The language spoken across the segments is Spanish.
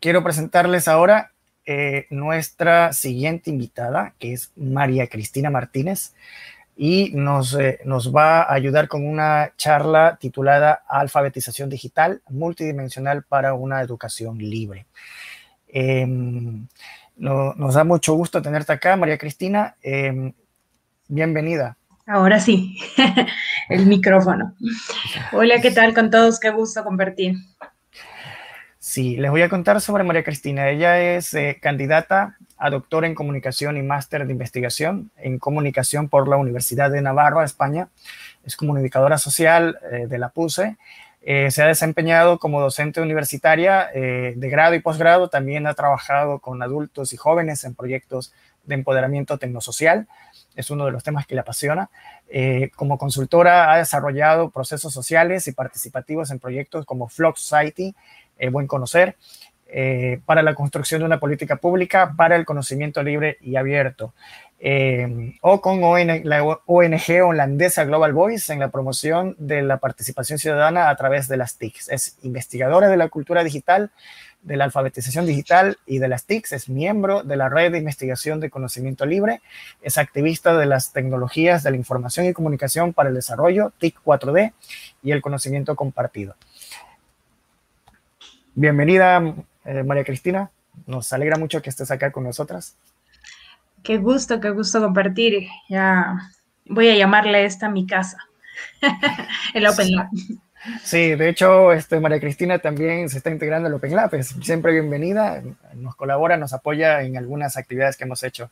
quiero presentarles ahora eh, nuestra siguiente invitada, que es María Cristina Martínez, y nos, eh, nos va a ayudar con una charla titulada Alfabetización Digital Multidimensional para una Educación Libre. Em, nos da mucho gusto tenerte acá, María Cristina. Em, bienvenida. Ahora sí, el micrófono. Hola, ¿qué tal con todos? Qué gusto compartir. Sí, les voy a contar sobre María Cristina. Ella es eh, candidata a doctora en comunicación y máster de investigación en comunicación por la Universidad de Navarra, España. Es comunicadora social eh, de la PUSE. Eh, se ha desempeñado como docente universitaria de grado y posgrado. También ha trabajado con adultos y jóvenes en proyectos de empoderamiento tecnosocial es uno de los temas que le apasiona. Como consultora ha desarrollado procesos sociales y participativos en proyectos como Flock Society, eh, Buen Conocer, eh, para la construcción de una política pública para el conocimiento libre y abierto, o con la ONG holandesa Global Voice en la promoción de la participación ciudadana a través de las TICs. Es investigadora de la cultura digital, de la alfabetización digital y de las TICs, es miembro de la Red de Investigación de Conocimiento Libre, es activista de las tecnologías de la información y comunicación para el desarrollo, TIC 4D y el conocimiento compartido. Bienvenida, eh, María Cristina. Nos alegra mucho que estés acá con nosotras. Qué gusto, qué gusto compartir. Ya voy a llamarle esta mi casa, el Open Lab. Sí, de hecho, este, María Cristina también se está integrando al Open Lab, es siempre bienvenida, nos colabora, nos apoya en algunas actividades que hemos hecho.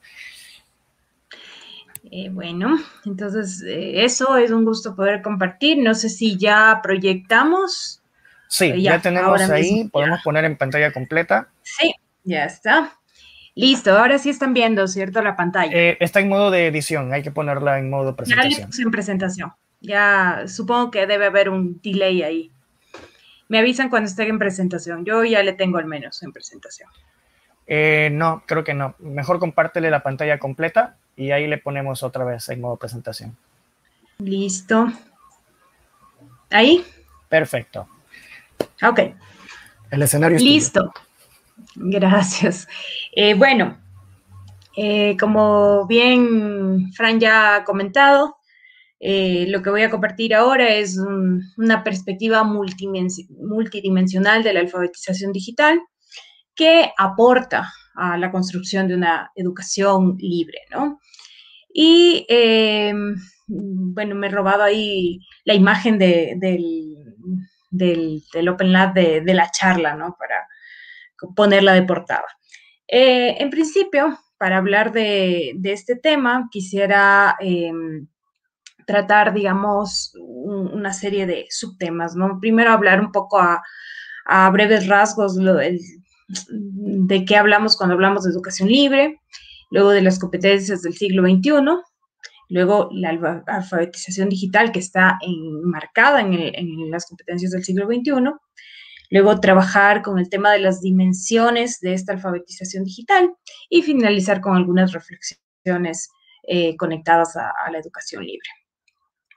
Eh, bueno, entonces eh, eso es un gusto poder compartir. No sé si ya proyectamos. Sí, ya, tenemos ahí, podemos poner en pantalla completa. Sí, ya está. Listo, ahora sí están viendo, ¿cierto? La pantalla. Eh, está en modo de edición, hay que ponerla en modo presentación. Ya en presentación. Ya supongo que debe haber un delay ahí. Me avisan cuando esté en presentación. Yo ya le tengo al menos en presentación. Eh, no, creo que no. Mejor compártele la pantalla completa y ahí le ponemos otra vez en modo presentación. Listo. ¿Ahí? Perfecto. Ok. El escenario es Listo. Gracias. Eh, bueno, eh, como bien Fran ya ha comentado, eh, lo que voy a compartir ahora es una perspectiva multidimensional de la alfabetización digital que aporta a la construcción de una educación libre, ¿no? Y, eh, bueno, me he robado ahí la imagen del, Open Lab de, la charla, ¿no? Para ponerla de portada. Eh, en principio, para hablar de, este tema, quisiera tratar, digamos, una serie de subtemas, ¿no? Primero hablar un poco a, breves rasgos de qué hablamos cuando hablamos de educación libre, luego de las competencias del siglo XXI, luego la alfabetización digital que está enmarcada en, las competencias del siglo XXI, luego trabajar con el tema de las dimensiones de esta alfabetización digital y finalizar con algunas reflexiones eh, conectadas a, la educación libre.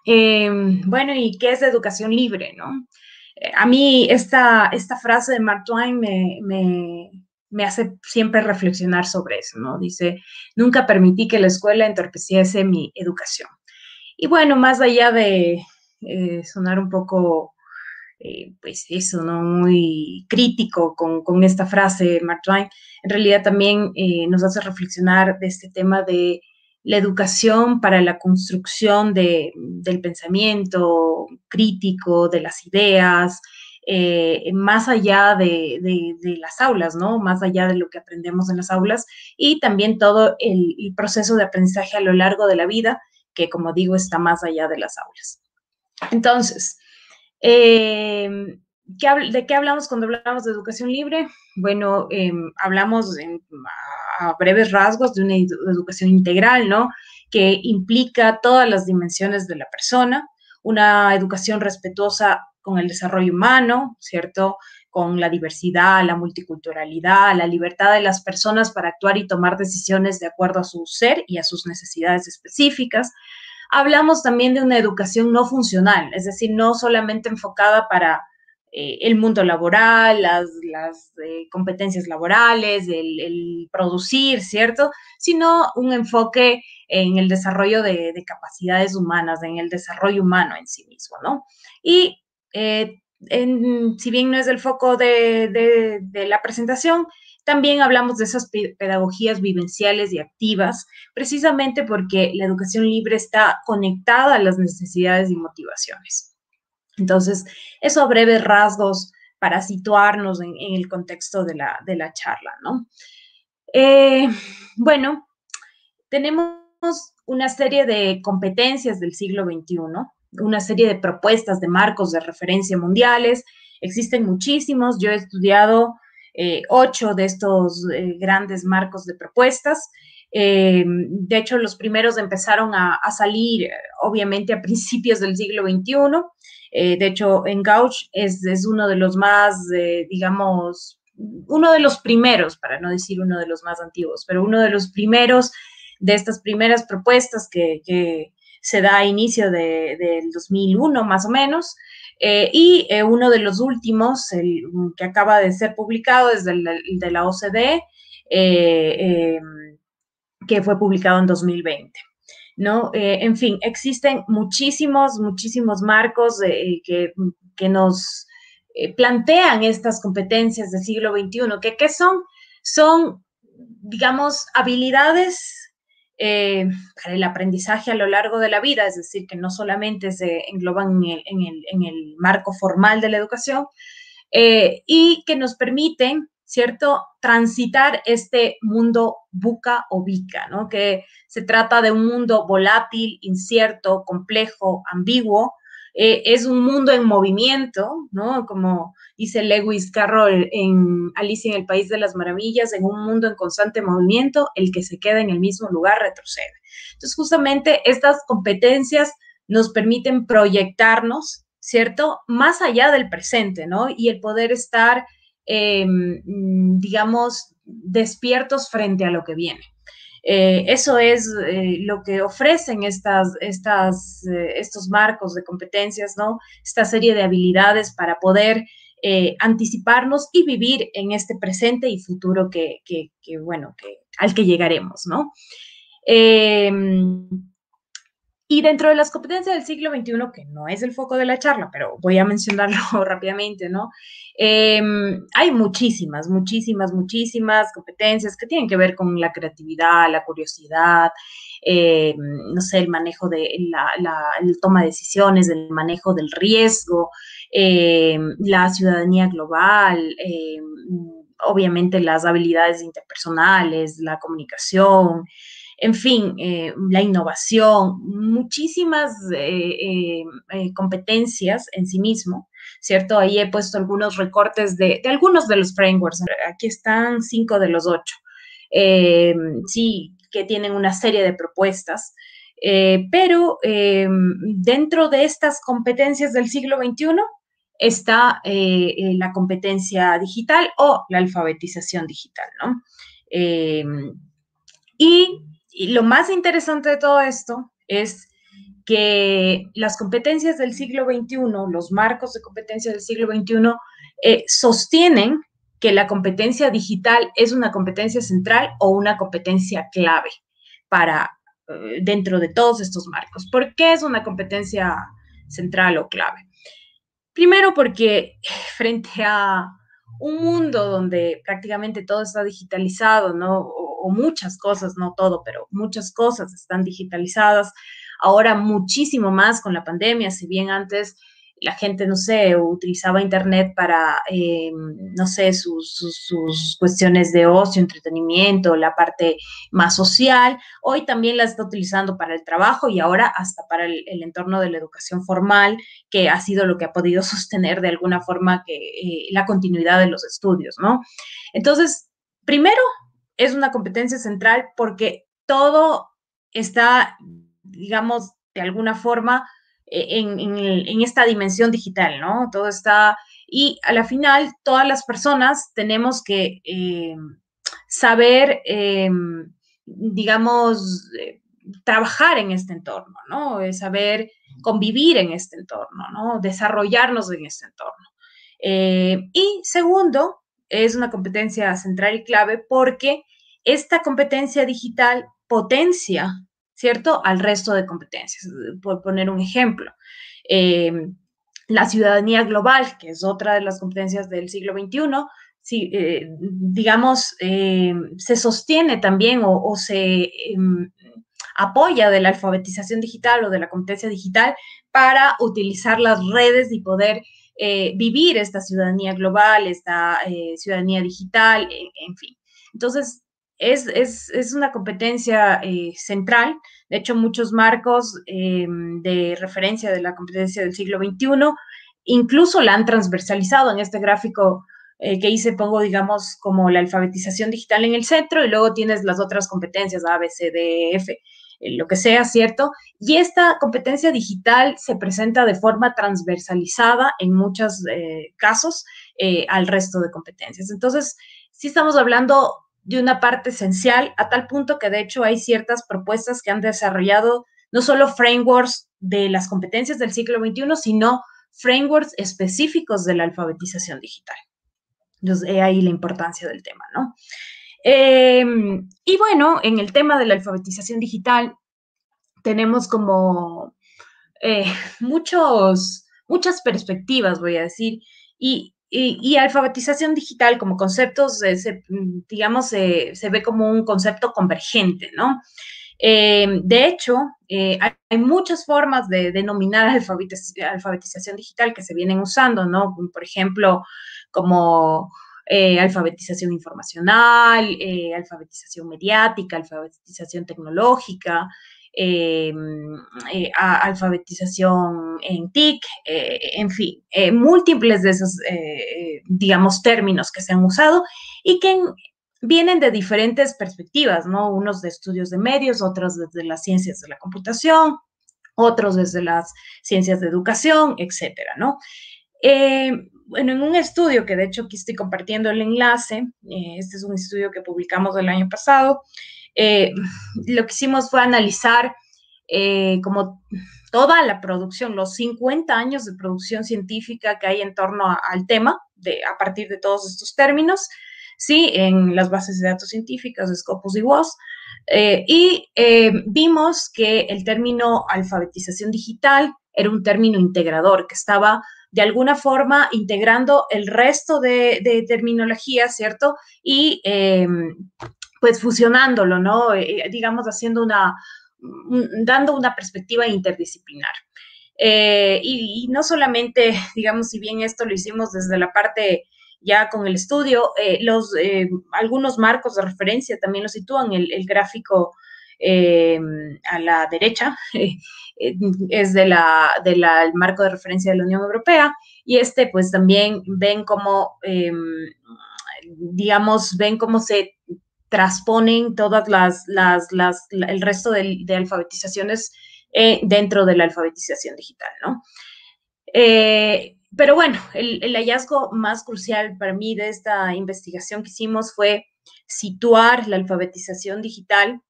Em, bueno, ¿y qué es educación libre? ¿no? Eh, a mí esta, esta frase de Mark Twain me, hace siempre reflexionar sobre eso, ¿no? Dice, nunca permití que la escuela entorpeciese mi educación. Y bueno, más allá de eh, sonar un poco, eh, pues eso, ¿no? Muy crítico con, con, esta frase, Mark Twain, en realidad también nos hace reflexionar de este tema de la educación para la construcción del pensamiento crítico, de las ideas, eh, más allá de, las aulas, ¿no? Más allá de lo que aprendemos en las aulas y también todo el, proceso de aprendizaje a lo largo de la vida, que como digo, está más allá de las aulas. Entonces, em, ¿de qué hablamos cuando hablamos de educación libre? Bueno, em, hablamos en, a breves rasgos de una educación integral, ¿no? Que implica todas las dimensiones de la persona, una educación respetuosa con el desarrollo humano, ¿cierto? Con la diversidad, la multiculturalidad, la libertad de las personas para actuar y tomar decisiones de acuerdo a su ser y a sus necesidades específicas. Hablamos también de una educación no funcional, es decir, no solamente enfocada para eh, el mundo laboral, las, eh, competencias laborales, el, producir, ¿cierto? Sino un enfoque en el desarrollo de, capacidades humanas, en el desarrollo humano en sí mismo, ¿no? Y si bien no es el foco de, la presentación, también hablamos de esas pedagogías vivenciales y activas, precisamente porque la educación libre está conectada a las necesidades y motivaciones. Entonces, eso a breves rasgos para situarnos en, el contexto de la, de la charla, ¿no? Eh, bueno, tenemos una serie de competencias del siglo XXI, una serie de propuestas de marcos de referencia mundiales. Existen muchísimos. Yo he estudiado eh, ocho de estos eh, grandes marcos de propuestas. Eh, de hecho, los primeros empezaron a, salir, obviamente, a principios del siglo XXI. de hecho, en Gauch es, es uno de los más, digamos, uno de los primeros, para no decir uno de los más antiguos, pero uno de los primeros de estas primeras propuestas que, se da a inicio del 2001 más o menos. Eh, y eh, uno de los últimos, el, que acaba de ser publicado, es del, de la OCDE, eh, em, que fue publicado en 2020. ¿no? en fin, existen muchísimos, muchísimos marcos que, que, nos plantean estas competencias del siglo XXI, que ¿qué son? Son, digamos, habilidades eh, para el aprendizaje a lo largo de la vida, es decir, que no solamente se engloban en el, marco formal de la educación, eh, y que nos permiten, ¿cierto?, transitar este mundo buca o bica, ¿no? Que se trata de un mundo volátil, incierto, complejo, ambiguo, eh, es un mundo en movimiento, ¿no? Como dice Lewis Carroll en Alicia en el País de las Maravillas, en un mundo en constante movimiento, el que se queda en el mismo lugar retrocede. Entonces, justamente estas competencias nos permiten proyectarnos, ¿cierto? Más allá del presente, ¿no? Y el poder estar, em, digamos, despiertos frente a lo que viene. Eh, eso es eh, lo que ofrecen estas, eh, estos marcos de competencias, ¿no? Esta serie de habilidades para poder anticiparnos y vivir en este presente y futuro que, que, bueno, que, al que llegaremos, ¿no? Y dentro de las competencias del siglo XXI, que no es el foco de la charla, pero voy a mencionarlo rápidamente, ¿no? Em, hay muchísimas, muchísimas, muchísimas competencias que tienen que ver con la creatividad, la curiosidad, em, no sé, el manejo de la, toma de decisiones, el manejo del riesgo, em, la ciudadanía global, obviamente las habilidades interpersonales, la comunicación, en fin, eh, la innovación, muchísimas eh, eh, competencias en sí mismo, ¿cierto? Ahí he puesto algunos recortes de, algunos de los frameworks. Aquí están cinco de los ocho. sí, que tienen una serie de propuestas. pero dentro de estas competencias del siglo XXI está la competencia digital o la alfabetización digital, ¿no? y y lo más interesante de todo esto es que las competencias del siglo XXI, los marcos de competencia del siglo XXI, eh, sostienen que la competencia digital es una competencia central o una competencia clave para eh, dentro de todos estos marcos. ¿Por qué es una competencia central o clave? Primero porque frente a un mundo donde prácticamente todo está digitalizado, ¿no? Muchas cosas, no todo, pero muchas cosas están digitalizadas. Ahora muchísimo más con la pandemia, si bien antes la gente, no sé, utilizaba Internet para, eh, no sé, sus, sus, cuestiones de ocio, entretenimiento, la parte más social. Hoy también la está utilizando para el trabajo y ahora hasta para el, entorno de la educación formal, que ha sido lo que ha podido sostener de alguna forma que, eh, la continuidad de los estudios, ¿no? Entonces, primero, es una competencia central porque todo está, digamos, de alguna forma, e-, en, esta dimensión digital, ¿no? Todo está, y a la final todas las personas tenemos que eh, saber, eh, digamos, eh, trabajar en este entorno, ¿no? Saber convivir en este entorno, ¿no? Desarrollarnos en este entorno. y segundo, es una competencia central y clave porque esta competencia digital potencia, ¿cierto?, al resto de competencias. Por poner un ejemplo, em, la ciudadanía global, que es otra de las competencias del siglo XXI, si, eh, digamos, em, se sostiene también o, se em, apoya de la alfabetización digital o de la competencia digital para utilizar las redes y poder eh, vivir esta ciudadanía global, esta eh, ciudadanía digital, en fin. Entonces, es, una competencia eh, central. De hecho, muchos marcos eh, de referencia de la competencia del siglo XXI incluso la han transversalizado en este gráfico eh, que hice, pongo, digamos, como la alfabetización digital en el centro y luego tienes las otras competencias, A, B, C, D, F, lo que sea, ¿cierto? Y esta competencia digital se presenta de forma transversalizada en muchos casos al resto de competencias. Entonces, sí estamos hablando de una parte esencial, a tal punto que de hecho hay ciertas propuestas que han desarrollado no solo frameworks de las competencias del siglo XXI, sino frameworks específicos de la alfabetización digital. Entonces, he ahí la importancia del tema, ¿no? Em, y bueno, en el tema de la alfabetización digital, tenemos como eh, muchos, muchas perspectivas, voy a decir, y y, alfabetización digital como conceptos, eh, digamos, se ve como un concepto convergente, ¿no? Eh, de hecho, eh, hay, muchas formas de denominar alfabetización digital que se vienen usando, ¿no? Por ejemplo, como alfabetización informacional, alfabetización mediática, alfabetización tecnológica, eh, eh, alfabetización en TIC, eh, en fin, múltiples de esos, digamos, términos que se han usado y que vienen de diferentes perspectivas, ¿no? Unos de estudios de medios, otros desde las ciencias de la computación, otros desde las ciencias de educación, etcétera, ¿no? bueno, en un estudio que de hecho aquí estoy compartiendo el enlace, este es un estudio que publicamos el año pasado, eh, lo que hicimos fue analizar eh, como toda la producción, los 50 años de producción científica que hay en torno al tema, de, a partir de todos estos términos, ¿sí? En las bases de datos científicas, Scopus y WOS. Eh, y vimos que el término alfabetización digital era un término integrador que estaba de alguna forma integrando el resto de, de terminología, ¿cierto? Y pues fusionándolo, ¿no? Eh, digamos, haciendo una, dando una perspectiva interdisciplinar. Eh, y, no solamente, digamos, si bien esto lo hicimos desde la parte ya con el estudio, eh, los, algunos marcos de referencia también lo sitúan, el, el gráfico a la derecha es de la, del marco de referencia de la Unión Europea y este pues también ven cómo, digamos, ven cómo se transponen todas las, las, el resto de, alfabetizaciones eh, dentro de la alfabetización digital, ¿no? Eh, pero bueno, el, hallazgo más crucial para mí de esta investigación que hicimos fue situar la alfabetización digital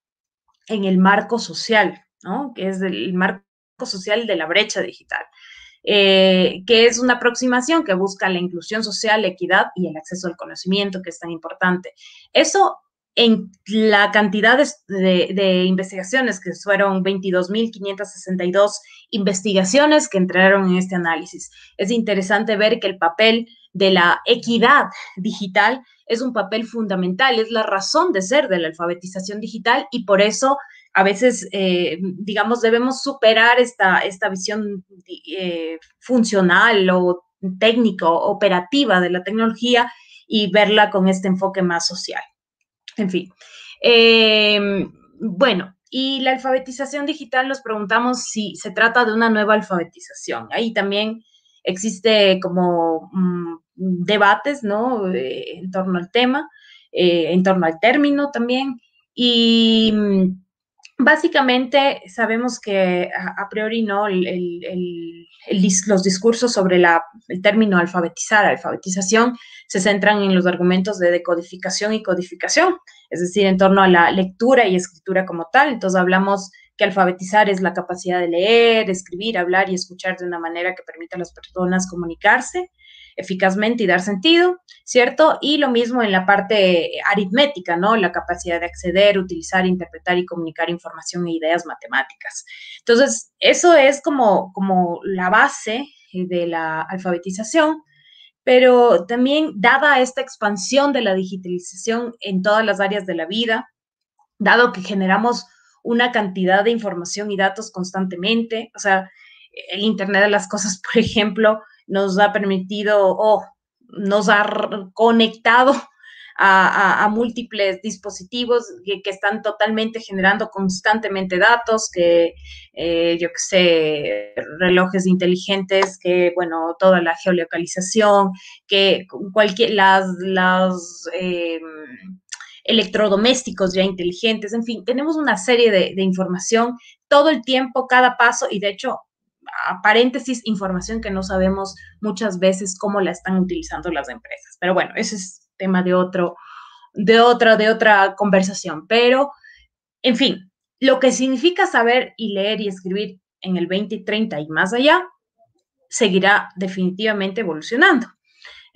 en el marco social, ¿no? Que es el marco social de la brecha digital. Eh, que es una aproximación que busca la inclusión social, la equidad y el acceso al conocimiento, que es tan importante. Eso en la cantidad de, investigaciones, que fueron 22.562 investigaciones que entraron en este análisis. Es interesante ver que el papel de la equidad digital es un papel fundamental, es la razón de ser de la alfabetización digital y por eso a veces, eh, digamos, debemos superar esta, esta visión eh, funcional o técnico, operativa de la tecnología y verla con este enfoque más social. En fin. Em, bueno, y la alfabetización digital nos preguntamos si se trata de una nueva alfabetización. Ahí también existe como mm, debates, ¿no? Eh, en torno al tema, eh, en torno al término también. Y mm, básicamente sabemos que a, priori, ¿no? los discursos sobre el término alfabetizar, alfabetización, se centran en los argumentos de decodificación y codificación, es decir, en torno a la lectura y escritura como tal. Entonces hablamos que alfabetizar es la capacidad de leer, escribir, hablar y escuchar de una manera que permita a las personas comunicarse. Eficazmente y dar sentido, ¿cierto? Y lo mismo en la parte aritmética, ¿no? La capacidad de acceder, utilizar, interpretar y comunicar información e ideas matemáticas. Entonces, eso es como, como la base de la alfabetización, pero también dada esta expansión de la digitalización en todas las áreas de la vida, dado que generamos una cantidad de información y datos constantemente, o sea, el Internet de las Cosas, por ejemplo, nos ha permitido o nos ha conectado a, múltiples dispositivos que, están totalmente generando constantemente datos, que eh, yo que sé, relojes inteligentes, que bueno, toda la geolocalización, que cualquier, las, las em, electrodomésticos ya inteligentes, en fin, tenemos una serie de, de información todo el tiempo, cada paso, y de hecho a paréntesis, información que no sabemos muchas veces cómo la están utilizando las empresas. Pero bueno, ese es tema de otro, de otra, de otra conversación. Pero, en fin, lo que significa saber y leer y escribir en el 2030 y más allá, seguirá definitivamente evolucionando,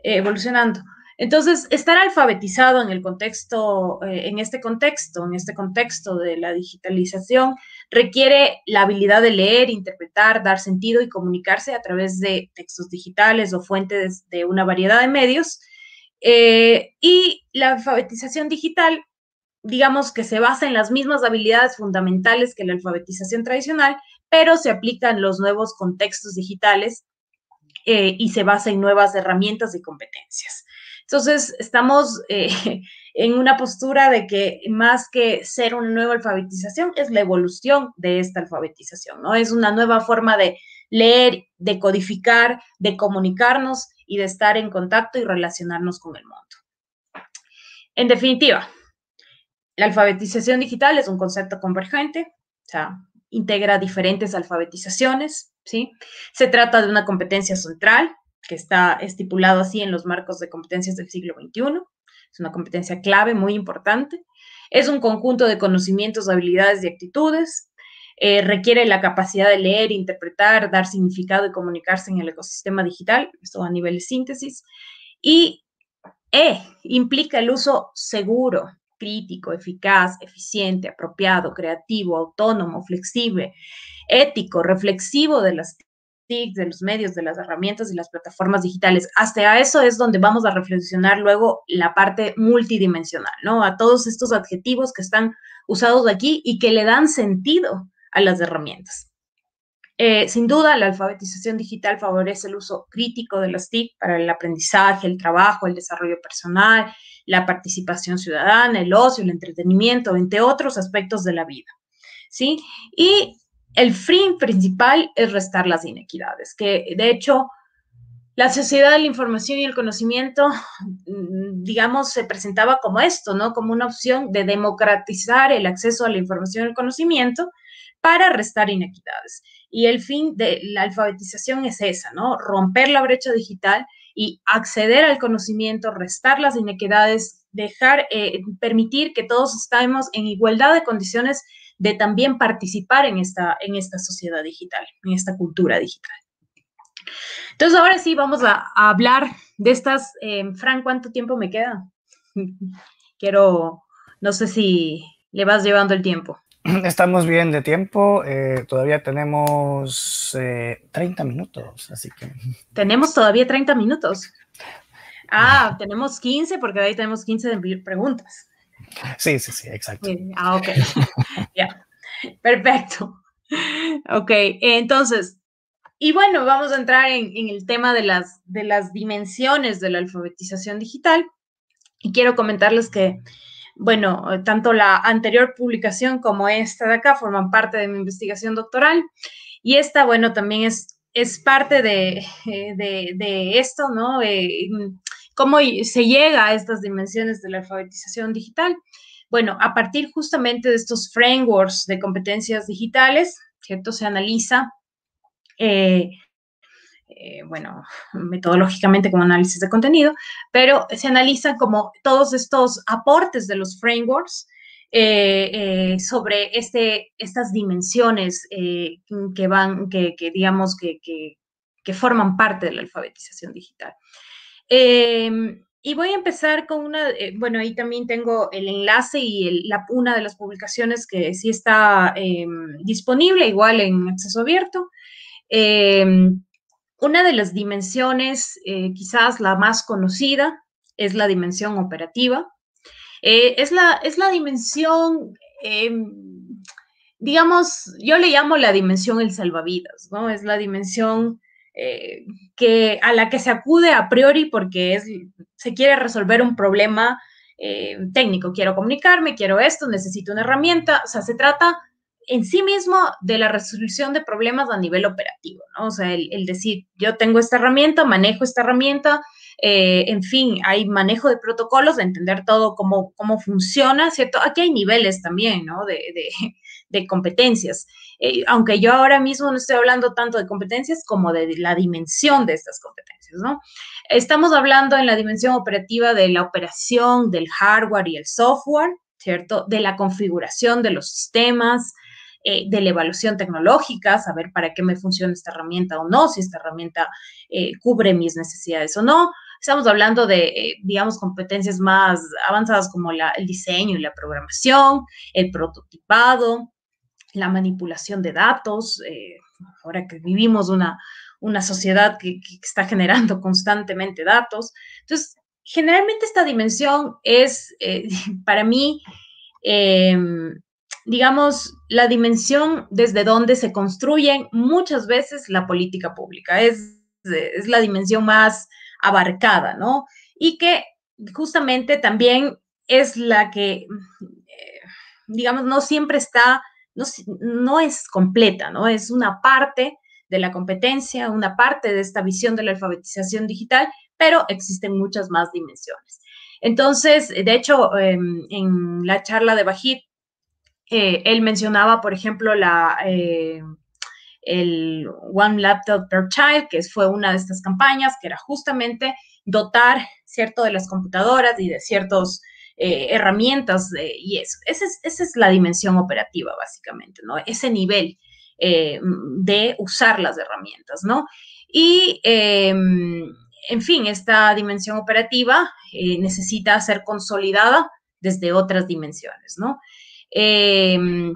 evolucionando. Entonces, estar alfabetizado en el contexto, eh, en este contexto, en este contexto de la digitalización, requiere la habilidad de leer, interpretar, dar sentido y comunicarse a través de textos digitales o fuentes de una variedad de medios. Eh, y la alfabetización digital, digamos que se basa en las mismas habilidades fundamentales que la alfabetización tradicional, pero se aplican los nuevos contextos digitales eh, y se basa en nuevas herramientas y competencias. Entonces, estamos eh, en una postura de que más que ser una nueva alfabetización, es la evolución de esta alfabetización, ¿no? Es una nueva forma de leer, de codificar, de comunicarnos y de estar en contacto y relacionarnos con el mundo. En definitiva, la alfabetización digital es un concepto convergente, o sea, integra diferentes alfabetizaciones, ¿sí? Se trata de una competencia central que está estipulado así en los marcos de competencias del siglo XXI. Es una competencia clave, muy importante. Es un conjunto de conocimientos, habilidades y actitudes. Eh, requiere la capacidad de leer, interpretar, dar significado y comunicarse en el ecosistema digital, esto a nivel de síntesis. Y E implica el uso seguro, crítico, eficaz, eficiente, apropiado, creativo, autónomo, flexible, ético, reflexivo de las de los medios, de las herramientas y las plataformas digitales. Hasta eso es donde vamos a reflexionar luego la parte multidimensional, ¿no? A todos estos adjetivos que están usados aquí y que le dan sentido a las herramientas. Eh, sin duda, la alfabetización digital favorece el uso crítico de las TIC para el aprendizaje, el trabajo, el desarrollo personal, la participación ciudadana, el ocio, el entretenimiento, entre otros aspectos de la vida. ¿Sí? Y el fin principal es restar las inequidades, que de hecho la sociedad de la información y el conocimiento, mm, digamos, se presentaba como esto, ¿no? Como una opción de democratizar el acceso a la información y el conocimiento para restar inequidades. Y el fin de la alfabetización es esa, ¿no? Romper la brecha digital y acceder al conocimiento, restar las inequidades, dejar, eh, permitir que todos estemos en igualdad de condiciones de también participar en esta, en esta sociedad digital, en esta cultura digital. Entonces, ahora sí, vamos a, hablar de estas. Eh, Fran, ¿cuánto tiempo me queda? Quiero, no sé si le vas llevando el tiempo. Estamos bien de tiempo, eh, todavía tenemos 30 eh, minutos, así que... Tenemos todavía 30 minutos. Ah, tenemos 15 porque ahí tenemos 15 preguntas. Sí, sí, sí, exacto. Ah, ok. ya, perfecto. Ok, entonces, y bueno, vamos a entrar en, el tema de las, de las dimensiones de la alfabetización digital. Y quiero comentarles que, bueno, tanto la anterior publicación como esta de acá forman parte de mi investigación doctoral. Y esta, bueno, también es, es parte de, de, esto, ¿no? Eh, ¿Cómo se llega a estas dimensiones de la alfabetización digital? Bueno, a partir justamente de estos frameworks de competencias digitales, ¿cierto? Se analiza, eh, eh, bueno, metodológicamente como análisis de contenido, pero se analizan como todos estos aportes de los frameworks eh, sobre este, estas dimensiones que van, que, digamos, que, que forman parte de la alfabetización digital. Em, y voy a empezar con una, eh, bueno, ahí también tengo el enlace y la, una de las publicaciones que sí está em, disponible, igual en acceso abierto. Em, una de las dimensiones, eh, quizás la más conocida, es la dimensión operativa. Eh, es, la, es la dimensión, digamos, yo le llamo la dimensión el salvavidas, ¿no? Es la dimensión eh, que, a la que se acude a priori porque es, se quiere resolver un problema eh, técnico. Quiero comunicarme, quiero esto, necesito una herramienta. O sea, se trata en sí mismo de la resolución de problemas a nivel operativo, ¿no? O sea, el, decir, yo tengo esta herramienta, manejo esta herramienta, eh, en fin, hay manejo de protocolos, de entender todo cómo, cómo funciona, ¿cierto? Aquí hay niveles también, ¿no? De, competencias. Eh, aunque yo ahora mismo no estoy hablando tanto de competencias como de la dimensión de estas competencias, ¿no? Estamos hablando en la dimensión operativa de la operación del hardware y el software, ¿cierto? De la configuración de los sistemas, eh, de la evaluación tecnológica, saber para qué me funciona esta herramienta o no, si esta herramienta eh, cubre mis necesidades o no. Estamos hablando de, digamos, competencias más avanzadas como el diseño y la programación, el prototipado, la manipulación de datos, eh, ahora que vivimos una, una sociedad que, está generando constantemente datos. Entonces, generalmente esta dimensión es, eh, para mí, em, digamos, la dimensión desde donde se construye muchas veces la política pública. Es, es la dimensión más abarcada, ¿no? Y que justamente también es la que, eh, digamos, no siempre está no, es completa, ¿no? Es una parte de la competencia, una parte de esta visión de la alfabetización digital, pero existen muchas más dimensiones. Entonces, de hecho, em, en la charla de Bajit, eh, él mencionaba, por ejemplo, la, eh, el One Laptop per Child, que fue una de estas campañas, que era justamente dotar, ¿cierto?, de las computadoras y de ciertos eh, herramientas y eso. Esa es, la dimensión operativa, básicamente, ¿no? Ese nivel eh, de usar las herramientas, ¿no? Y, em, en fin, esta dimensión operativa eh, necesita ser consolidada desde otras dimensiones, ¿no? Em,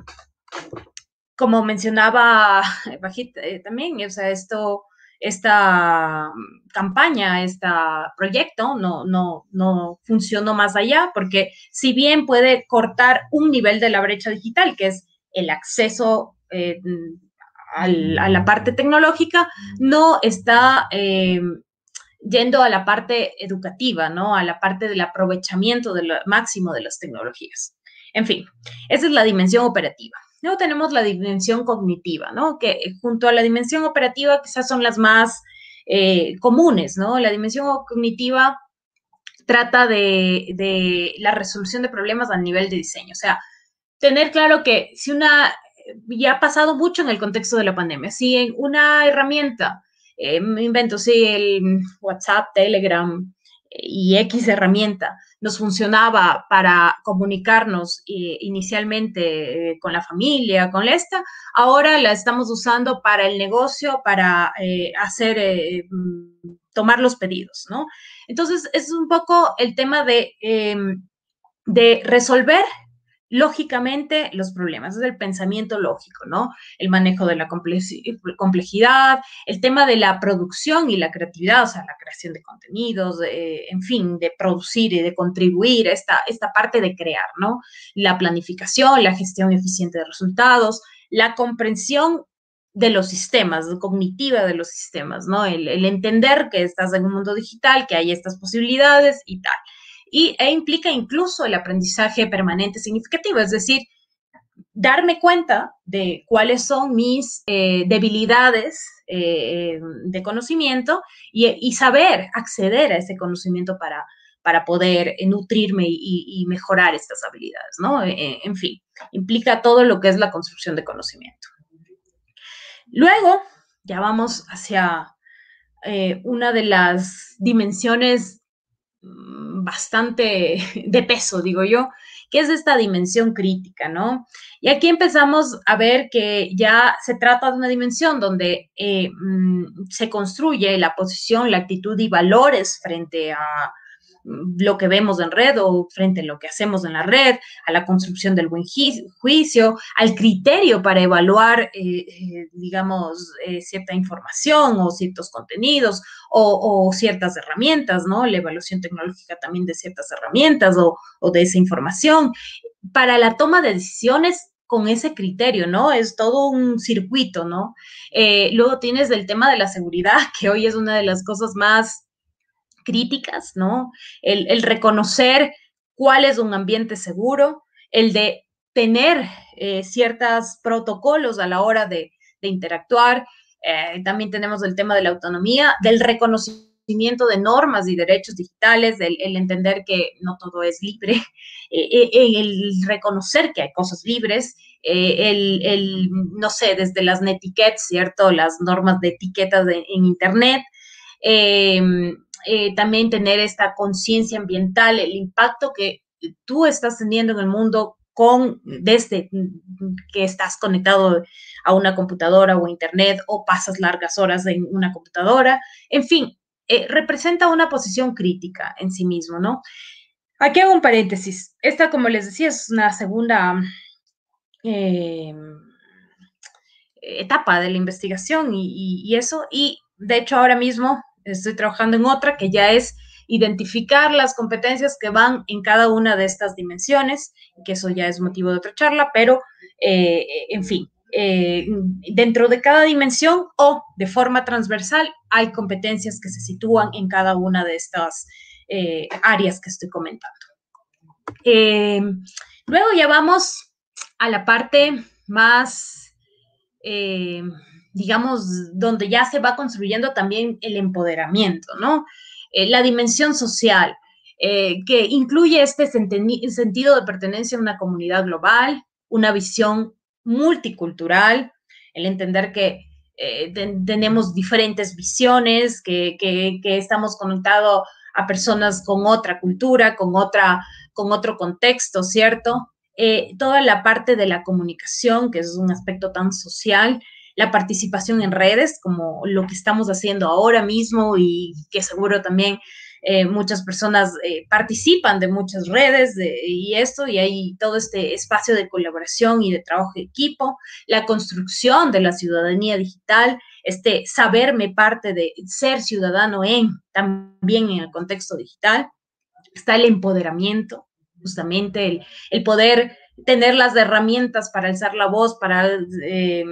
como mencionaba Bajit también, o sea, esto esta campaña, este proyecto no, no, no funcionó más allá, porque si bien puede cortar un nivel de la brecha digital, que es el acceso eh, a la parte tecnológica, no está eh, yendo a la parte educativa, ¿no? A la parte del aprovechamiento del máximo de las tecnologías. En fin, esa es la dimensión operativa. Luego tenemos la dimensión cognitiva, ¿no? Que eh, junto a la dimensión operativa quizás son las más eh, comunes, ¿no? La dimensión cognitiva trata de, la resolución de problemas a nivel de diseño. O sea, tener claro que si una, ya ha pasado mucho en el contexto de la pandemia, si en una herramienta, eh, invento, si el WhatsApp, Telegram y X herramienta, nos funcionaba para comunicarnos eh, inicialmente eh, con la familia, con esta, ahora la estamos usando para el negocio, para eh, hacer, mm, tomar los pedidos, ¿no? Entonces, es un poco el tema de, em, de resolver lógicamente los problemas, es el pensamiento lógico, ¿no? El manejo de la complejidad, el tema de la producción y la creatividad, o sea, la creación de contenidos, en fin, de producir y de contribuir, esta, esta parte de crear, ¿no? La planificación, la gestión eficiente de resultados, la comprensión de los sistemas, cognitiva de los sistemas, ¿no? El, el entender que estás en un mundo digital, que hay estas posibilidades y tal y, e implica incluso el aprendizaje permanente significativo, es decir, darme cuenta de cuáles son mis eh, debilidades eh, de conocimiento y, saber acceder a ese conocimiento para, para poder nutrirme y, mejorar estas habilidades, ¿no? Eh, en fin, implica todo lo que es la construcción de conocimiento. Luego, ya vamos hacia una de las dimensiones bastante de peso, digo yo, que es esta dimensión crítica, ¿no? Y aquí empezamos a ver que ya se trata de una dimensión donde eh, mm, se construye la posición, la actitud y valores frente a, lo que vemos en red o frente a lo que hacemos en la red, a la construcción del buen juicio, al criterio para evaluar, eh, eh, digamos, eh, cierta información o ciertos contenidos o, ciertas herramientas, ¿no? La evaluación tecnológica también de ciertas herramientas o, o de esa información. Para la toma de decisiones con ese criterio, ¿no? Es todo un circuito, ¿no? luego tienes el tema de la seguridad, que hoy es una de las cosas más críticas, ¿no? El, reconocer cuál es un ambiente seguro, el de tener eh, ciertos protocolos a la hora de, interactuar. Eh, también tenemos el tema de la autonomía, del reconocimiento de normas y derechos digitales, el, entender que no todo es libre, eh, el reconocer que hay cosas libres, el, no sé, desde las netiquettes, ¿cierto? Las normas de etiquetas en Internet. Eh, también tener esta conciencia ambiental, el impacto que tú estás teniendo en el mundo con desde que estás conectado a una computadora o internet o pasas largas horas en una computadora. En fin, eh, representa una posición crítica en sí mismo, ¿no? Aquí hago un paréntesis. Esta, como les decía, es una segunda eh, etapa de la investigación y eso. Y de hecho, ahora mismo estoy trabajando en otra que ya es identificar las competencias que van en cada una de estas dimensiones, que eso ya es motivo de otra charla, pero eh, en fin, eh, dentro de cada dimensión o de forma transversal hay competencias que se sitúan en cada una de estas eh, áreas que estoy comentando. luego ya vamos a la parte más digamos, donde ya se va construyendo también el empoderamiento, ¿no? Eh, la dimensión social, eh, que incluye este sentido de pertenencia a una comunidad global, una visión multicultural, el entender que eh, tenemos diferentes visiones, que, estamos conectados a personas con otra cultura, con, otra, con otro contexto, ¿cierto? toda la parte de la comunicación, que es un aspecto tan social, la participación en redes, como lo que estamos haciendo ahora mismo y que seguro también eh, muchas personas eh, participan de muchas redes y esto, y hay todo este espacio de colaboración y de trabajo de equipo, la construcción de la ciudadanía digital, este saberme parte de ser ciudadano en también en el contexto digital, está el empoderamiento, justamente el, el poder tener las herramientas para alzar la voz, para eh,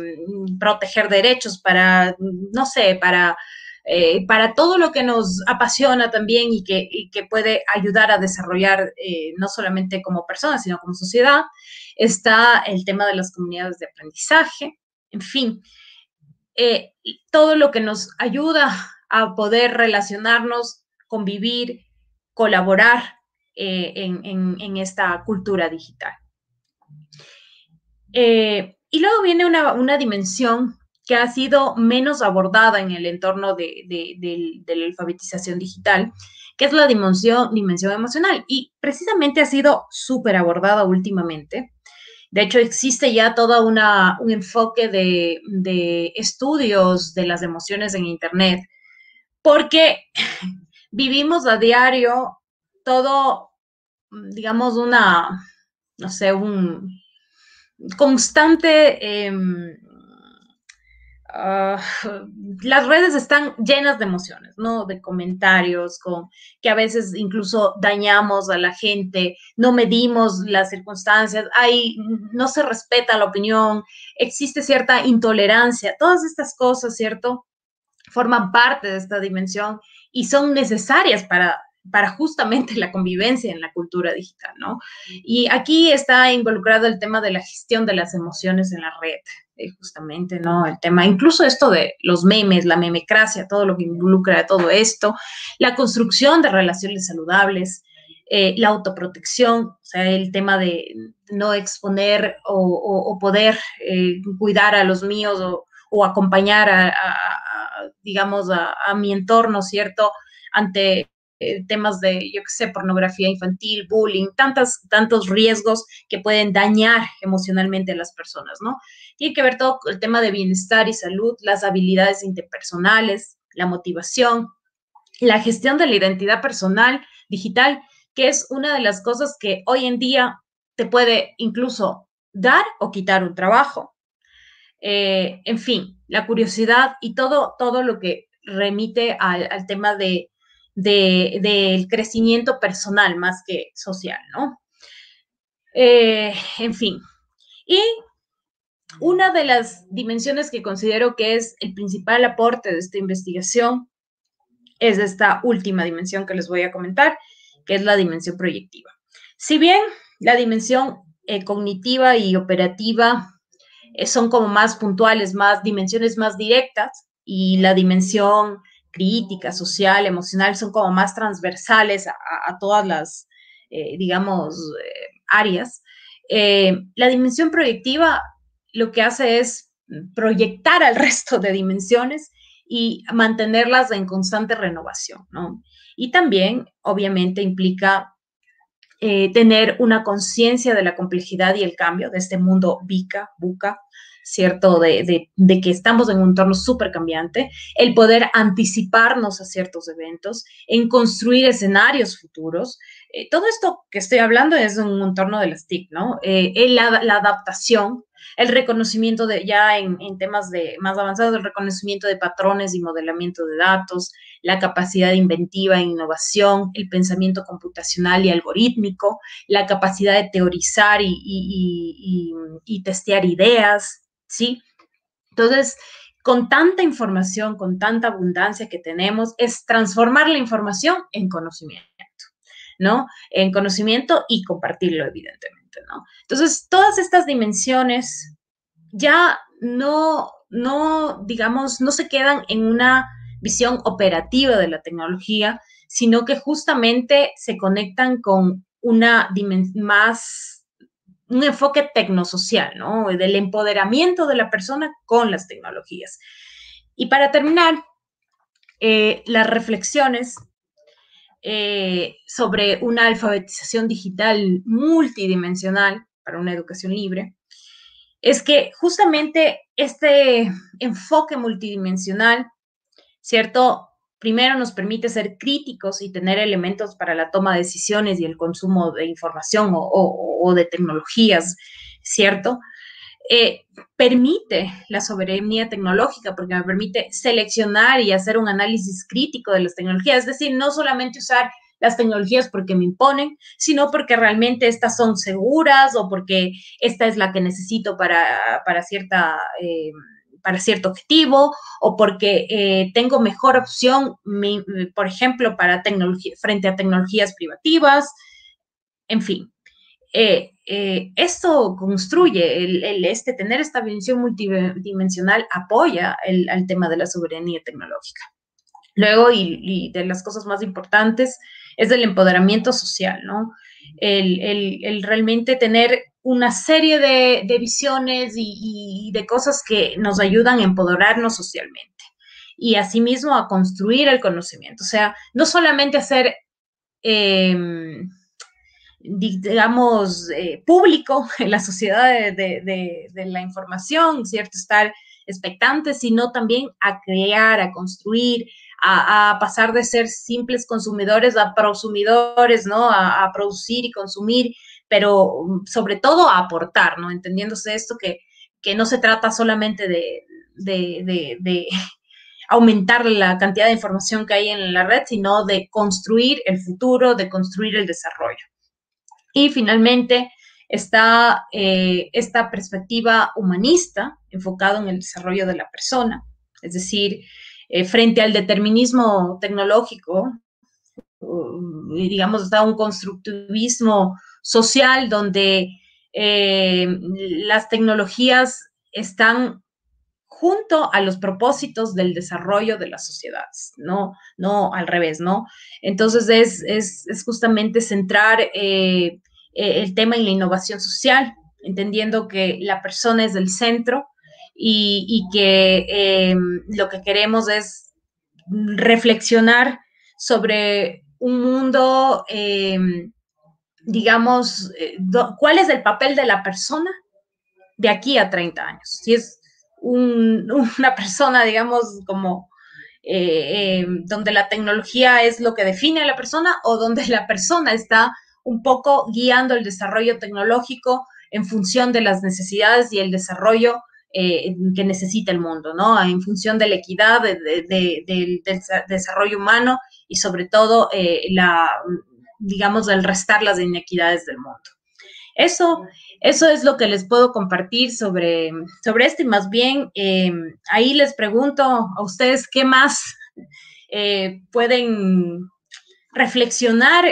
proteger derechos, para, no sé, para, eh, para todo lo que nos apasiona también y que, puede ayudar a desarrollar eh, no solamente como personas, sino como sociedad, está el tema de las comunidades de aprendizaje, en fin, todo lo que nos ayuda a poder relacionarnos, convivir, colaborar en esta cultura digital. Eh, y luego viene una, dimensión que ha sido menos abordada en el entorno de, la alfabetización digital, que es la dimensión, dimensión emocional. Y precisamente ha sido súper abordada últimamente. De hecho, existe ya todo un enfoque de, de, estudios de las emociones en Internet, porque vivimos a diario todo, digamos, una, no sé, un, constante... Em, ah, las redes están llenas de emociones, ¿no? De comentarios, con que a veces incluso dañamos a la gente, no medimos las circunstancias, hay, no se respeta la opinión, existe cierta intolerancia, todas estas cosas, ¿cierto? Forman parte de esta dimensión y son necesarias para para justamente la convivencia en la cultura digital, ¿no? Y aquí está involucrado el tema de la gestión de las emociones en la red, eh, justamente, ¿no? El tema, incluso esto de los memes, la memecracia, todo lo que involucra todo esto, la construcción de relaciones saludables, eh, la autoprotección, o sea, el tema de no exponer o, poder eh, cuidar a los míos o, acompañar a, digamos, a, mi entorno, ¿cierto? Ante temas de, yo qué sé, pornografía infantil, bullying, tantas, tantos riesgos que pueden dañar emocionalmente a las personas, ¿no? Tiene que ver todo el tema de bienestar y salud, las habilidades interpersonales, la motivación, la gestión de la identidad personal digital, que es una de las cosas que hoy en día te puede incluso dar o quitar un trabajo. Eh, en fin, la curiosidad y todo, todo lo que remite al, tema de, del crecimiento personal más que social, ¿no? Eh, en fin. Y una de las dimensiones que considero que es el principal aporte de esta investigación es esta última dimensión que les voy a comentar, que es la dimensión proyectiva. Si bien la dimensión eh, cognitiva y operativa eh, son como más puntuales, más dimensiones más directas, y la dimensión crítica, social, emocional son como más transversales a, todas las, eh, digamos, áreas. la dimensión proyectiva lo que hace es proyectar al resto de dimensiones y mantenerlas en constante renovación, ¿no? Y también, obviamente, implica eh, tener una conciencia de la complejidad y el cambio de este mundo bica, buca, ¿cierto? De, que estamos en un entorno súper cambiante, el poder anticiparnos a ciertos eventos, en construir escenarios futuros. Eh, todo esto que estoy hablando es un entorno de las TIC, ¿no? Eh, la, adaptación, el reconocimiento de ya en, en, temas de más avanzados, el reconocimiento de patrones y modelamiento de datos, la capacidad inventiva e innovación, el pensamiento computacional y algorítmico, la capacidad de teorizar y, y, y testear ideas, ¿sí? Entonces, con tanta información, con tanta abundancia que tenemos, es transformar la información en conocimiento, ¿no? En conocimiento y compartirlo, evidentemente, ¿no? Entonces, todas estas dimensiones ya no, no, digamos, no se quedan en una visión operativa de la tecnología, sino que justamente se conectan con una dimensión más un enfoque tecnosocial, ¿no? Del empoderamiento de la persona con las tecnologías. Y para terminar, eh, las reflexiones eh, sobre una alfabetización digital multidimensional para una educación libre, es que justamente este enfoque multidimensional, ¿cierto? Primero nos permite ser críticos y tener elementos para la toma de decisiones y el consumo de información o, de tecnologías, ¿cierto? Eh, permite la soberanía tecnológica porque me permite seleccionar y hacer un análisis crítico de las tecnologías, es decir, no solamente usar las tecnologías porque me imponen, sino porque realmente estas son seguras o porque esta es la que necesito para, para cierta... Eh, para cierto objetivo o porque eh, tengo mejor opción, por ejemplo, para tecnología, frente a tecnologías privativas, en fin. Eh, eh, esto construye, el, este, tener esta visión multidimensional apoya el, al tema de la soberanía tecnológica. Luego, y, de las cosas más importantes, es el empoderamiento social, ¿no? El, el realmente tener una serie de, visiones y, de cosas que nos ayudan a empoderarnos socialmente y asimismo a construir el conocimiento. O sea, no solamente hacer, em, digamos, eh, público en la sociedad de, la información, ¿cierto? Estar expectante, sino también a crear, a construir, a, pasar de ser simples consumidores a prosumidores, ¿no? a producir y consumir pero mm, sobre todo a aportar, ¿no? Entendiéndose esto que, no se trata solamente de, aumentar la cantidad de información que hay en la red, sino de construir el futuro, de construir el desarrollo. Y finalmente está eh, esta perspectiva humanista enfocada en el desarrollo de la persona, es decir, eh, frente al determinismo tecnológico, digamos, está un constructivismo social donde eh, las tecnologías están junto a los propósitos del desarrollo de las sociedades, no, no al revés, ¿no? Entonces es, justamente centrar eh, eh, el tema en la innovación social, entendiendo que la persona es el centro y, que lo que queremos es reflexionar sobre un mundo, em, digamos, eh, cuál es el papel de la persona de aquí a 30 años. Si es una persona, digamos, como eh, em, donde la tecnología es lo que define a la persona o donde la persona está un poco guiando el desarrollo tecnológico en función de las necesidades y el desarrollo eh, que necesita el mundo, ¿no? En función de la equidad, del desarrollo humano y sobre todo eh, la, digamos, el restar las inequidades del mundo. Eso, eso es lo que les puedo compartir sobre, sobre esto y más bien eh, ahí les pregunto a ustedes qué más pueden reflexionar,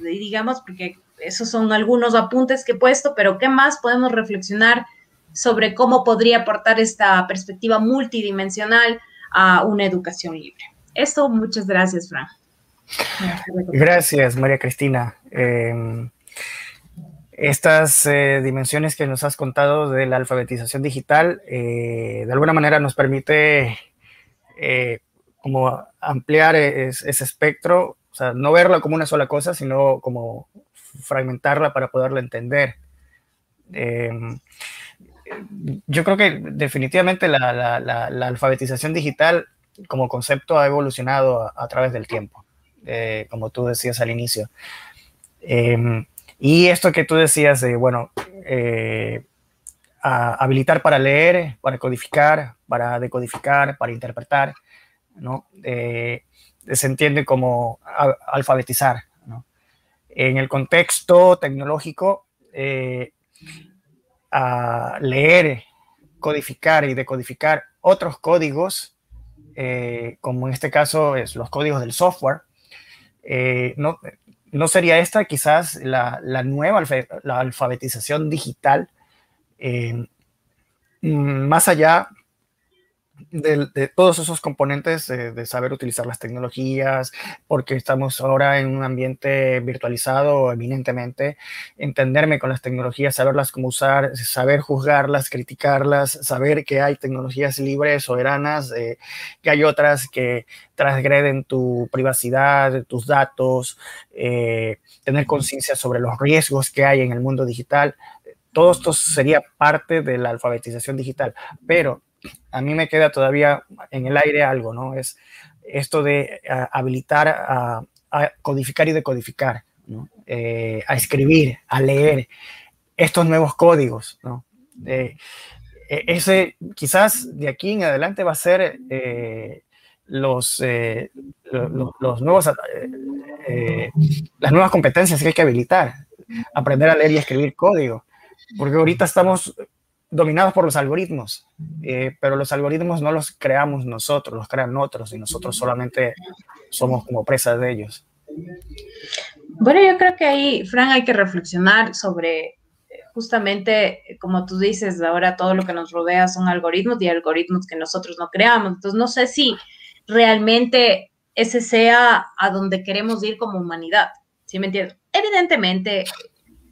digamos, porque esos son algunos apuntes que he puesto, pero qué más podemos reflexionar sobre cómo podría aportar esta perspectiva multidimensional a una educación libre. Esto, muchas gracias, Fran. Gracias, María Cristina. Em, estas eh, dimensiones que nos has contado de la alfabetización digital, eh, de alguna manera nos permite eh, como ampliar ese espectro, o sea, no verla como una sola cosa, sino como fragmentarla para poderla entender. Em, yo creo que definitivamente la, alfabetización digital como concepto ha evolucionado a, través del tiempo, eh, como tú decías al inicio. Em, y esto que tú decías de, bueno, eh, habilitar para leer, para codificar, para decodificar, para interpretar, ¿no? se entiende como alfabetizar, ¿no? En el contexto tecnológico, eh, a leer, codificar y decodificar otros códigos, eh, como en este caso es los códigos del software, eh, no, no, sería esta quizás la, nueva la alfabetización digital, eh, más allá de, todos esos componentes de, saber utilizar las tecnologías, porque estamos ahora en un ambiente virtualizado eminentemente, entenderme con las tecnologías, saberlas cómo usar, saber juzgarlas, criticarlas, saber que hay tecnologías libres, soberanas, eh, que hay otras que transgreden tu privacidad, tus datos, eh, tener conciencia sobre los riesgos que hay en el mundo digital. Todo esto sería parte de la alfabetización digital, pero a mí me queda todavía en el aire algo, ¿no? Es esto de habilitar a, codificar y decodificar, ¿no? Eh, a escribir, a leer estos nuevos códigos, ¿no? E, ese quizás de aquí en adelante va a ser eh, los, eh, los, nuevos, las nuevas competencias que hay que habilitar, aprender a leer y escribir código, porque ahorita estamos dominados por los algoritmos, eh, pero los algoritmos no los creamos nosotros, los crean otros y nosotros solamente somos como presas de ellos. Bueno, yo creo que ahí, Fran, hay que reflexionar sobre eh, justamente, como tú dices, ahora todo lo que nos rodea son algoritmos y algoritmos que nosotros no creamos. Entonces, no sé si realmente ese sea a donde queremos ir como humanidad. ¿Sí me entiendes? Evidentemente,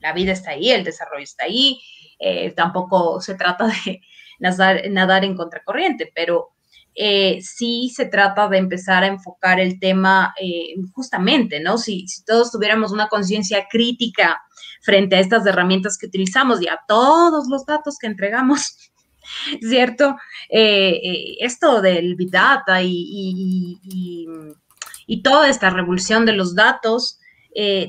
la vida está ahí, el desarrollo está ahí, eh, tampoco se trata de nadar, en contracorriente, pero eh, sí se trata de empezar a enfocar el tema eh, justamente, ¿no? Si, todos tuviéramos una conciencia crítica frente a estas herramientas que utilizamos y a todos los datos que entregamos, ¿cierto? esto del Big Data y, y, toda esta revolución de los datos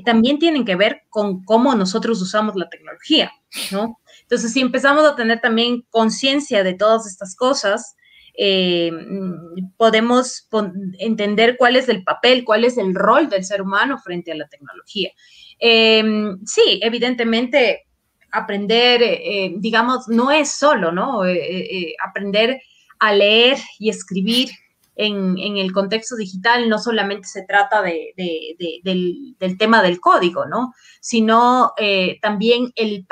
también tienen que ver con cómo nosotros usamos la tecnología, ¿no? Entonces, si empezamos a tener también conciencia de todas estas cosas, eh, podemos entender cuál es el papel, cuál es el rol del ser humano frente a la tecnología. Em, sí, evidentemente, aprender, eh, digamos, no es solo, ¿no? Eh, aprender a leer y escribir en, el contexto digital no solamente se trata de, del, tema del código, ¿no? Sino eh, también el,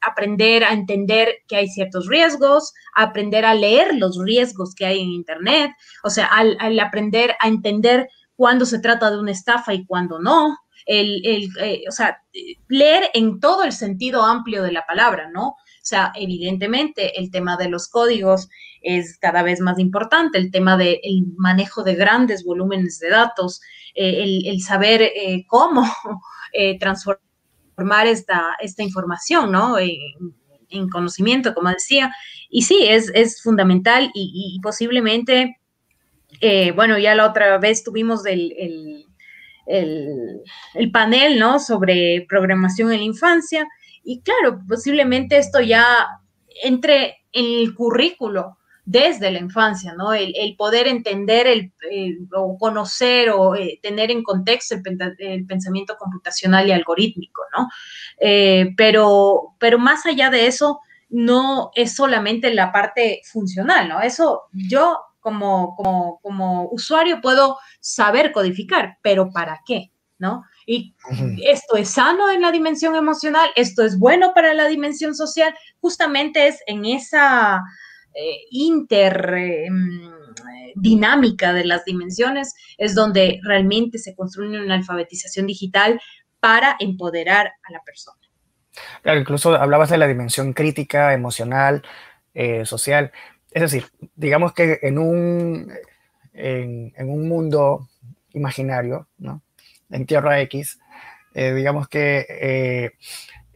aprender a entender que hay ciertos riesgos, aprender a leer los riesgos que hay en Internet, o sea, al, aprender a entender cuándo se trata de una estafa y cuándo no. el, eh, o sea, leer en todo el sentido amplio de la palabra, ¿no? O sea, evidentemente el tema de los códigos es cada vez más importante, el tema del manejo de grandes volúmenes de datos, eh, el, saber eh, cómo transformar esta, esta información, ¿no? En, conocimiento, como decía. Y sí, es, es fundamental y, posiblemente, bueno, ya la otra vez tuvimos el el, panel, ¿no? Sobre programación en la infancia. Y claro, posiblemente esto ya entre en el currículo desde la infancia, ¿no? El, poder entender el, o conocer o eh, tener en contexto el, pensamiento computacional y algorítmico, ¿no? Eh, pero, pero más allá de eso, no es solamente la parte funcional, ¿no? Eso yo como, como, como usuario puedo saber codificar, pero ¿para qué? ¿No? Y esto es sano en la dimensión emocional, esto es bueno para la dimensión social, justamente es en esa eh, inter em, de las dimensiones, es donde realmente se construye una alfabetización digital para empoderar a la persona. Claro, incluso hablabas de la dimensión crítica, emocional, eh, social. Es decir, digamos que en un, en, un mundo imaginario, ¿no? En Tierra X, eh, digamos que eh,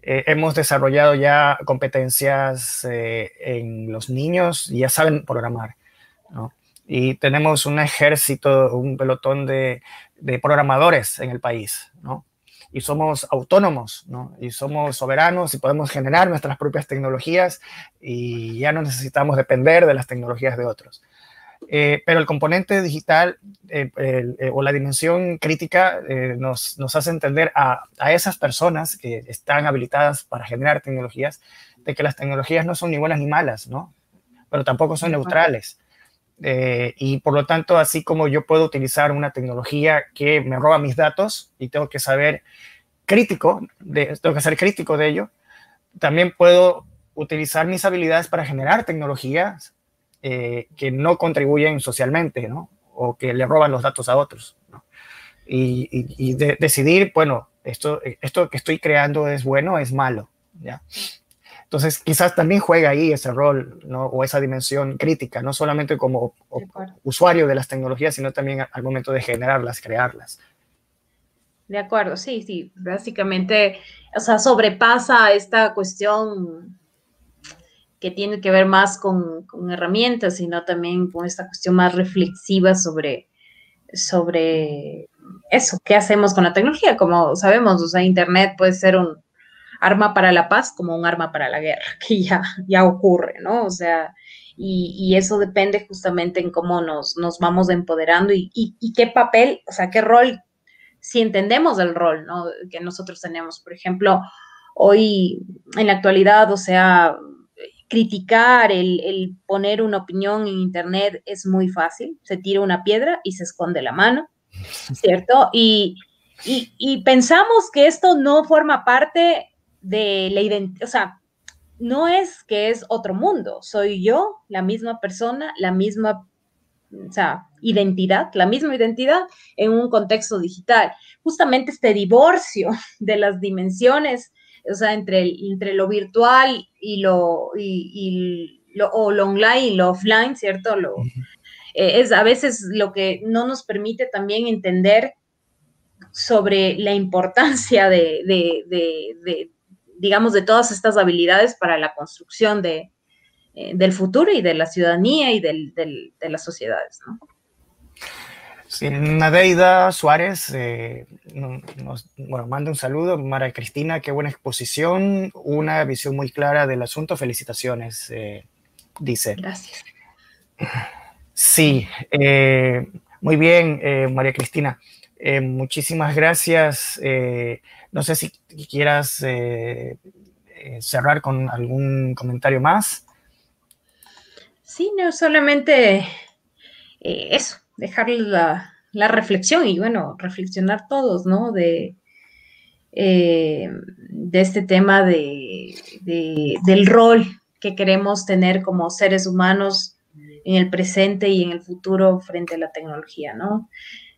eh, hemos desarrollado ya competencias en los niños y ya saben programar. ¿no? Y tenemos un ejército, un pelotón de, de programadores en el país. ¿no? y somos autónomos, ¿no? Y somos soberanos y podemos generar nuestras propias tecnologías y ya no necesitamos depender de las tecnologías de otros. Eh, pero el componente digital eh, eh, o la dimensión crítica nos, nos, hace entender a, a, esas personas que están habilitadas para generar tecnologías de que las tecnologías no son ni buenas ni malas, ¿no? Pero tampoco son neutrales. y por lo tanto, así como yo puedo utilizar una tecnología que me roba mis datos y tengo que saber crítico, de, tengo que ser crítico de ello, también puedo utilizar mis habilidades para generar tecnologías eh, que no contribuyen socialmente, ¿no? O que le roban los datos a otros, ¿no? Y, decidir, bueno, esto, esto que estoy creando es bueno, es malo, ¿ya? Entonces, quizás también juega ahí ese rol, ¿no? O esa dimensión crítica, no solamente como usuario de las tecnologías, sino también al momento de generarlas, crearlas. De acuerdo, sí, sí, básicamente, o sea, sobrepasa esta cuestión que tiene que ver más con, herramientas, sino también con esta cuestión más reflexiva sobre, sobre eso, qué hacemos con la tecnología. Como sabemos, o sea, Internet puede ser un arma para la paz como un arma para la guerra, que ya, ya ocurre, ¿no? O sea, y, eso depende justamente en cómo nos, nos vamos empoderando y, y, qué papel, o sea, qué rol si entendemos el rol que nosotros tenemos. Por ejemplo, hoy en la actualidad, o sea, criticar, el, poner una opinión en Internet es muy fácil. Se tira una piedra y se esconde la mano, ¿cierto? Y, y pensamos que esto no forma parte de la identidad, o sea, no es que es otro mundo, soy yo, la misma persona, la misma o sea, identidad, la misma identidad en un contexto digital. Justamente este divorcio de las dimensiones, o sea, entre, entre lo virtual y lo, y, lo, o lo online y lo offline, ¿cierto? Lo, eh, es a veces lo que no nos permite también entender sobre la importancia de, de digamos, de todas estas habilidades para la construcción de, eh, del futuro y de la ciudadanía y del, de las sociedades. ¿no? Sí, Nadeida Suárez eh, nos bueno, manda un saludo. Mara Cristina, qué buena exposición, una visión muy clara del asunto. Felicitaciones, eh, dice. Gracias. Sí, muy bien, María Cristina. muchísimas gracias. no sé si quieras cerrar con algún comentario más. Sí, no solamente eh, eso, dejar la, reflexión y bueno, reflexionar todos, ¿no? De, eh, de este tema de, del rol que queremos tener como seres humanos en el presente y en el futuro frente a la tecnología, ¿no?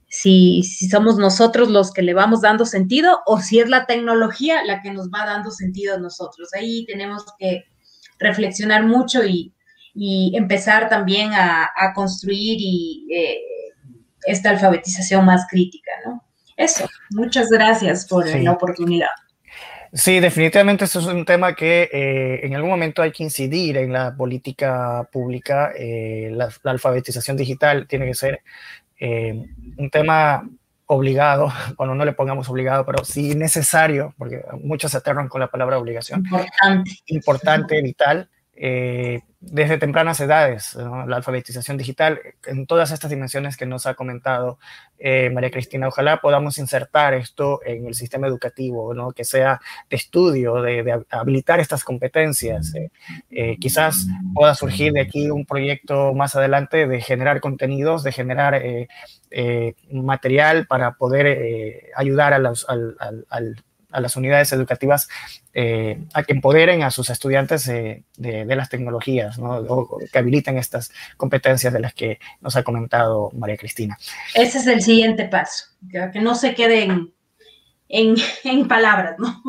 si, si somos nosotros los que le vamos dando sentido o si es la tecnología la que nos va dando sentido a nosotros. Ahí tenemos que reflexionar mucho y, empezar también a, construir y, eh, esta alfabetización más crítica, ¿no? Eso, muchas gracias por la oportunidad. Sí, definitivamente eso es un tema que eh, en algún momento hay que incidir en la política pública. Eh, la, alfabetización digital tiene que ser eh, un tema obligado, cuando no le pongamos obligado, pero sí necesario, porque muchos se aterran con la palabra obligación. Importante. Importante, vital. Eh, desde tempranas edades, la alfabetización digital, en todas estas dimensiones que nos ha comentado eh, María Cristina. Ojalá podamos insertar esto en el sistema educativo, ¿no? que sea de estudio, de, habilitar estas competencias. Eh, quizás pueda surgir de aquí un proyecto más adelante de generar contenidos, de generar material para poder ayudar a los, al, a las unidades educativas eh, a que empoderen a sus estudiantes de, las tecnologías, o que habiliten estas competencias de las que nos ha comentado María Cristina. Ese es el siguiente paso, que no se queden en, palabras, ¿no?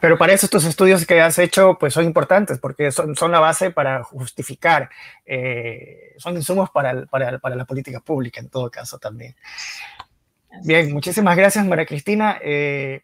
Pero para eso estos estudios que has hecho pues son importantes porque son, son la base para justificar, eh, son insumos para, para, para, la política pública en todo caso también. Bien, muchísimas gracias María Cristina. Eh,